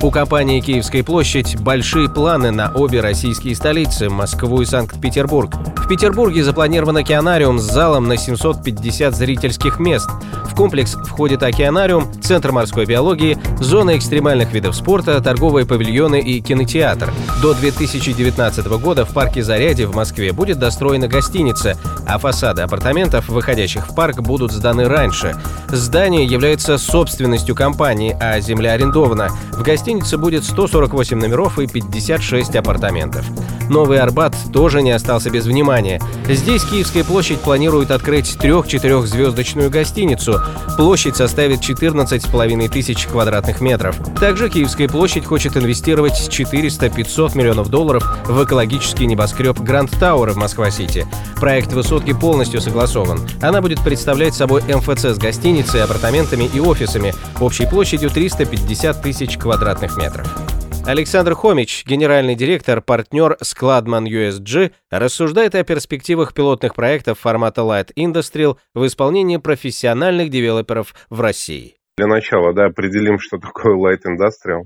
У компании «Киевская площадь» большие планы на обе российские столицы – Москву и Санкт-Петербург. В Петербурге запланирован океанариум с залом на 750 зрительских мест. В комплекс входит океанариум, центр морской биологии, зона экстремальных видов спорта, торговые павильоны и кинотеатр. До 2019 года в парке Заряди в Москве будет достроена гостиница, а фасады апартаментов, выходящих в парк, будут сданы раньше. Здание является собственностью компании, а земля арендована. В гостинице будет 148 номеров и 56 апартаментов. Новый Арбат тоже не остался без внимания. Здесь Киевская площадь планирует открыть трех-четырехзвездочную гостиницу. Площадь составит 14,5 тысяч квадратных метров. Также Киевская площадь хочет инвестировать 400-500 миллионов долларов в экологический небоскреб Гранд Тауэр в Москва-Сити. Проект высотки полностью согласован. Она будет представлять собой МФЦ с гостиницей, апартаментами и офисами общей площадью 350 тысяч квадратных метров. Александр Хомич, генеральный директор, партнер Складман USG, рассуждает о перспективах пилотных проектов формата Light Industrial в исполнении профессиональных девелоперов в России. Для начала, да, определим, что такое Light Industrial.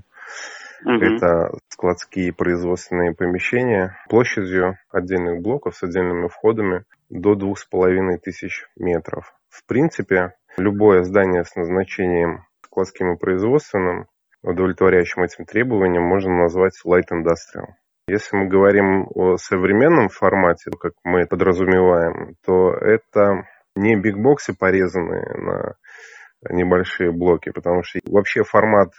Угу. Это складские производственные помещения площадью отдельных блоков с отдельными входами до двух с половиной тысяч метров. В принципе, любое здание с назначением складским и производственным удовлетворяющим этим требованиям, можно назвать light industrial. Если мы говорим о современном формате, как мы подразумеваем, то это не бигбоксы, порезанные на небольшие блоки, потому что вообще формат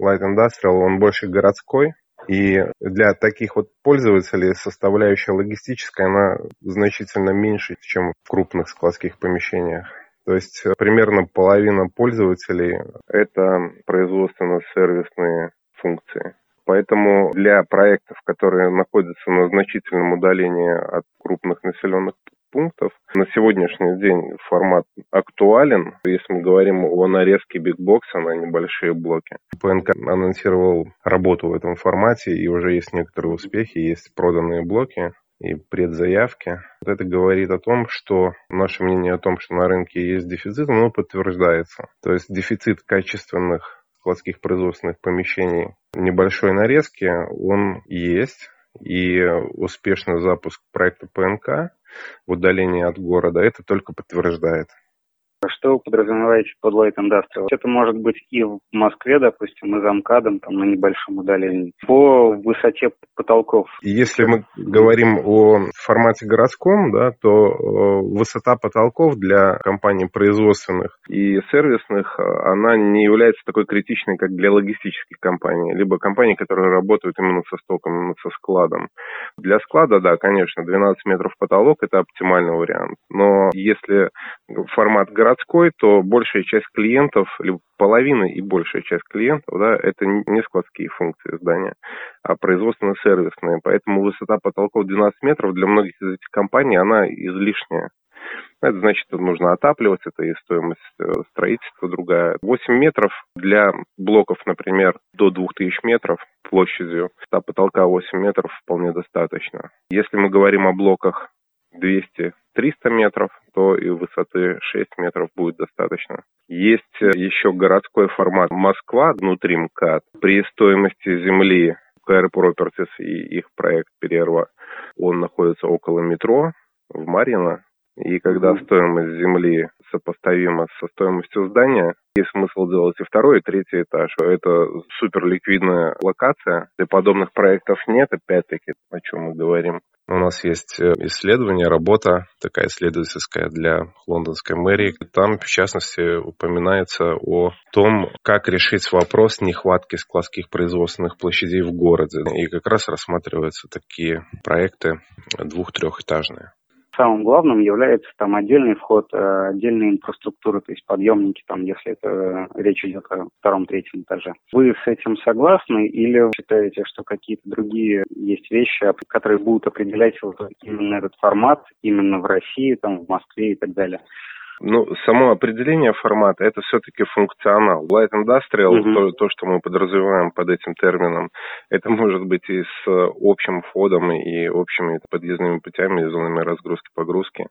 Light Industrial, он больше городской, и для таких вот пользователей составляющая логистическая, она значительно меньше, чем в крупных складских помещениях. То есть э, примерно половина пользователей – это производственно-сервисные функции. Поэтому для проектов, которые находятся на значительном удалении от крупных населенных пунктов, на сегодняшний день формат актуален, если мы говорим о нарезке бигбокса на небольшие блоки. ПНК анонсировал работу в этом формате, и уже есть некоторые успехи, есть проданные блоки и предзаявки. Вот это говорит о том, что наше мнение о том, что на рынке есть дефицит, оно подтверждается. То есть дефицит качественных складских производственных помещений небольшой нарезки, он есть. И успешный запуск проекта ПНК в удалении от города это только подтверждает. Что вы подразумеваете под Light Industrial? Это может быть и в Москве, допустим, и за МКАДом, там на небольшом удалении. По высоте потолков. Если мы говорим о формате городском, да, то э, высота потолков для компаний производственных и сервисных, э, она не является такой критичной, как для логистических компаний, либо компаний, которые работают именно со стоком, именно со складом. Для склада, да, конечно, 12 метров потолок – это оптимальный вариант. Но если формат городской, городской, то большая часть клиентов, либо половина и большая часть клиентов, да, это не складские функции здания, а производственно-сервисные. Поэтому высота потолков 12 метров для многих из этих компаний, она излишняя. Это значит, что нужно отапливаться, это и стоимость э, строительства другая. 8 метров для блоков, например, до 2000 метров площадью, высота потолка 8 метров вполне достаточно. Если мы говорим о блоках 200 300 метров, то и высоты 6 метров будет достаточно. Есть э, еще городской формат Москва внутри МКАД. При стоимости земли КР Properties и их проект Перерва, он находится около метро в Марьино. И когда стоимость земли сопоставима со стоимостью здания, есть смысл делать и второй, и третий этаж. Это супер ликвидная локация. Для подобных проектов нет, опять-таки, о чем мы говорим. У нас есть э, исследование, работа такая исследовательская для лондонской мэрии. Там, в частности, упоминается о том, как решить вопрос нехватки складских производственных площадей в городе. И как раз рассматриваются такие проекты двух-трехэтажные. Самым главным является там отдельный вход, э, отдельная инфраструктура, то есть подъемники, там, если это э, речь идет о втором-третьем этаже. Вы с этим согласны или считаете, что какие-то другие есть вещи, которые будут определять вот именно этот формат, именно в России, там, в Москве и так далее? Ну, само определение формата – это все-таки функционал. Light Industrial, mm-hmm. то, то, что мы подразумеваем под этим термином, это может быть и с общим входом, и общими подъездными путями, и зонами разгрузки-погрузки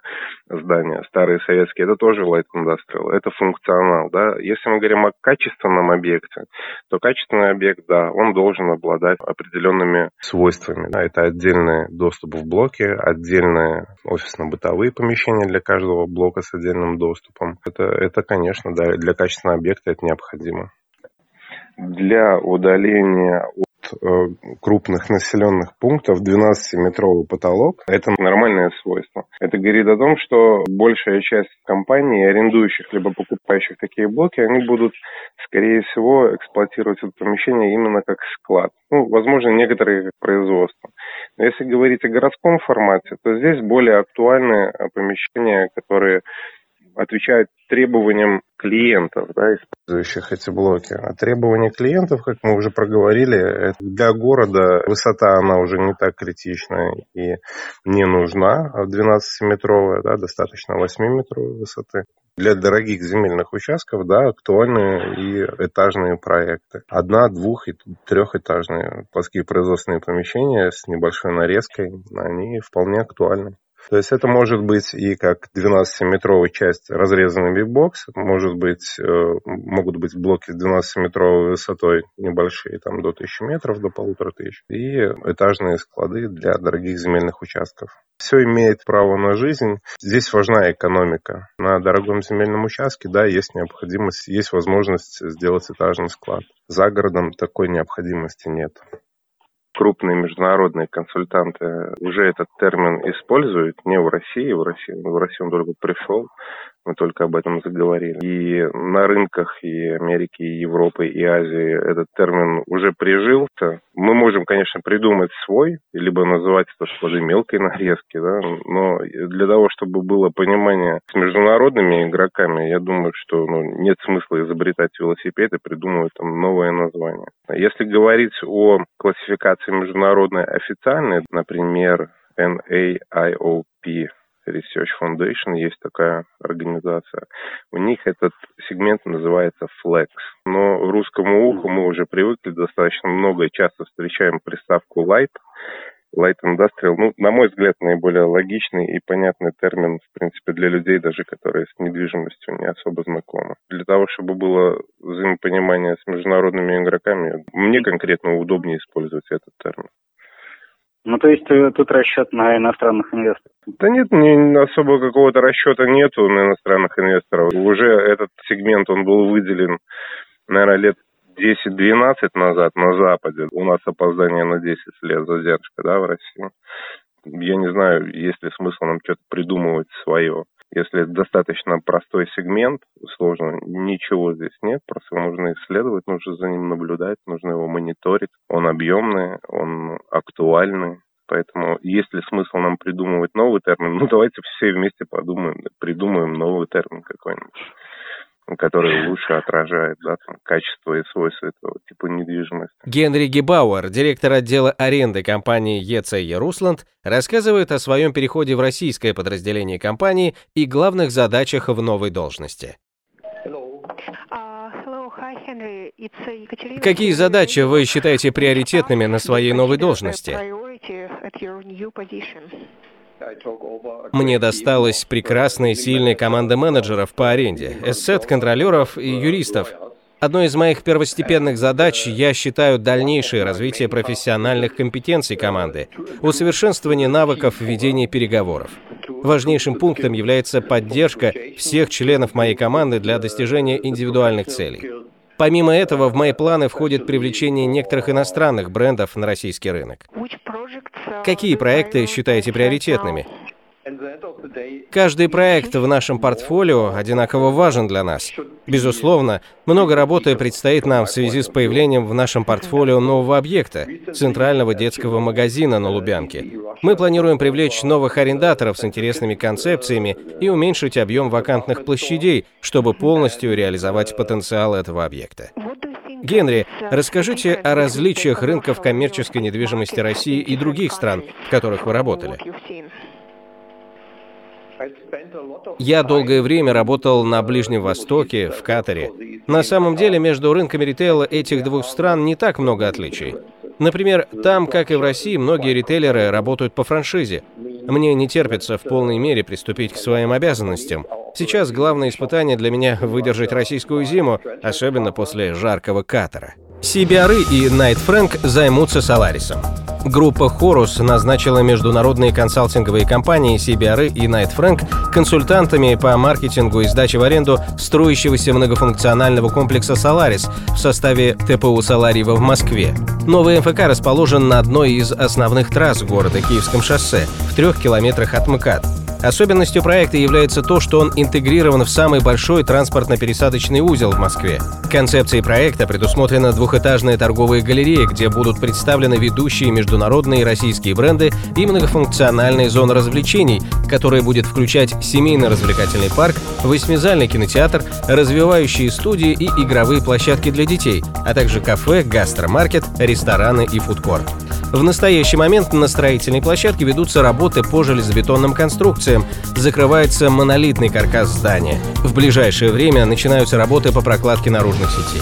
здания. Старые советские – это тоже Light Industrial, это функционал. Да? Если мы говорим о качественном объекте, то качественный объект, да, он должен обладать определенными свойствами. Да? Это отдельный доступ в блоке, отдельные офисно-бытовые помещения для каждого блока с отдельным доступом. Это, это конечно, да, для качественного объекта это необходимо. Для удаления от э, крупных населенных пунктов 12-метровый потолок – это нормальное свойство. Это говорит о том, что большая часть компаний, арендующих либо покупающих такие блоки, они будут, скорее всего, эксплуатировать это помещение именно как склад. Ну, возможно, некоторые как производство. Но если говорить о городском формате, то здесь более актуальны э, помещения, которые отвечают требованиям клиентов, да, использующих эти блоки. А требования клиентов, как мы уже проговорили, для города высота, она уже не так критична и не нужна, 12-метровая, да, достаточно 8-метровой высоты. Для дорогих земельных участков, да, актуальны и этажные проекты. Одна, двух и трехэтажные плоские производственные помещения с небольшой нарезкой, они вполне актуальны. То есть это может быть и как 12-метровая часть разрезанный бигбокс, может быть, э, могут быть блоки с 12-метровой высотой небольшие, там до 1000 метров, до полутора тысяч, и этажные склады для дорогих земельных участков. Все имеет право на жизнь. Здесь важна экономика. На дорогом земельном участке, да, есть необходимость, есть возможность сделать этажный склад. За городом такой необходимости нет крупные международные консультанты уже этот термин используют, не в России, в России, в России он только пришел, мы только об этом заговорили. И на рынках и Америки, и Европы, и Азии этот термин уже прижился. Мы можем, конечно, придумать свой, либо называть это склады мелкой нарезки, да, но для того, чтобы было понимание с международными игроками, я думаю, что ну, нет смысла изобретать велосипед и придумывать там новое название. Если говорить о классификации международной официальной, например, NAIOP, Research Foundation, есть такая организация. У них этот сегмент называется Flex. Но русскому уху мы уже привыкли достаточно много и часто встречаем приставку Light. Light Industrial, ну, на мой взгляд, наиболее логичный и понятный термин, в принципе, для людей, даже которые с недвижимостью не особо знакомы. Для того, чтобы было взаимопонимание с международными игроками, мне конкретно удобнее использовать этот термин. Ну, то есть э, тут расчет на иностранных инвесторов? Да нет, не, особо какого-то расчета нету на иностранных инвесторов. Уже этот сегмент, он был выделен, наверное, лет 10-12 назад на Западе. У нас опоздание на 10 лет задержка, да, в России. Я не знаю, есть ли смысл нам что-то придумывать свое. Если это достаточно простой сегмент, сложно, ничего здесь нет, просто нужно исследовать, нужно за ним наблюдать, нужно его мониторить. Он объемный, он актуальный, Поэтому есть ли смысл нам придумывать новый термин? Ну, давайте все вместе подумаем, придумаем новый термин какой-нибудь который лучше отражает да, там, качество и свойства этого типа недвижимости. Генри Гебауэр, директор отдела аренды компании ECE Русланд, рассказывает о своем переходе в российское подразделение компании и главных задачах в новой должности. Какие задачи вы считаете приоритетными на своей новой должности? Мне досталась прекрасная и сильная команда менеджеров по аренде, эссет-контролеров и юристов. Одной из моих первостепенных задач я считаю дальнейшее развитие профессиональных компетенций команды, усовершенствование навыков ведения переговоров. Важнейшим пунктом является поддержка всех членов моей команды для достижения индивидуальных целей. Помимо этого, в мои планы входит привлечение некоторых иностранных брендов на российский рынок. Какие проекты считаете приоритетными? Каждый проект в нашем портфолио одинаково важен для нас. Безусловно, много работы предстоит нам в связи с появлением в нашем портфолио нового объекта – центрального детского магазина на Лубянке. Мы планируем привлечь новых арендаторов с интересными концепциями и уменьшить объем вакантных площадей, чтобы полностью реализовать потенциал этого объекта. Генри, расскажите о различиях рынков коммерческой недвижимости России и других стран, в которых вы работали. Я долгое время работал на Ближнем Востоке, в Катаре. На самом деле между рынками ритейла этих двух стран не так много отличий. Например, там, как и в России, многие ритейлеры работают по франшизе. Мне не терпится в полной мере приступить к своим обязанностям. Сейчас главное испытание для меня — выдержать российскую зиму, особенно после жаркого Катара. CBRE и Найт Фрэнк займутся Соларисом. Группа Хорус назначила международные консалтинговые компании CBRE и Найт Фрэнк консультантами по маркетингу и сдаче в аренду строящегося многофункционального комплекса «Соларис» в составе ТПУ «Солариева» в Москве. Новый МФК расположен на одной из основных трасс города Киевском шоссе, в трех километрах от МКАД. Особенностью проекта является то, что он интегрирован в самый большой транспортно-пересадочный узел в Москве. Концепцией проекта предусмотрена двухэтажная торговая галерея, где будут представлены ведущие международные российские бренды и многофункциональная зона развлечений, которая будет включать семейно-развлекательный парк, восьмизальный кинотеатр, развивающие студии и игровые площадки для детей, а также кафе, гастромаркет, рестораны и фудкорт. В настоящий момент на строительной площадке ведутся работы по железобетонным конструкциям, закрывается монолитный каркас здания. В ближайшее время начинаются работы по прокладке наружных сетей.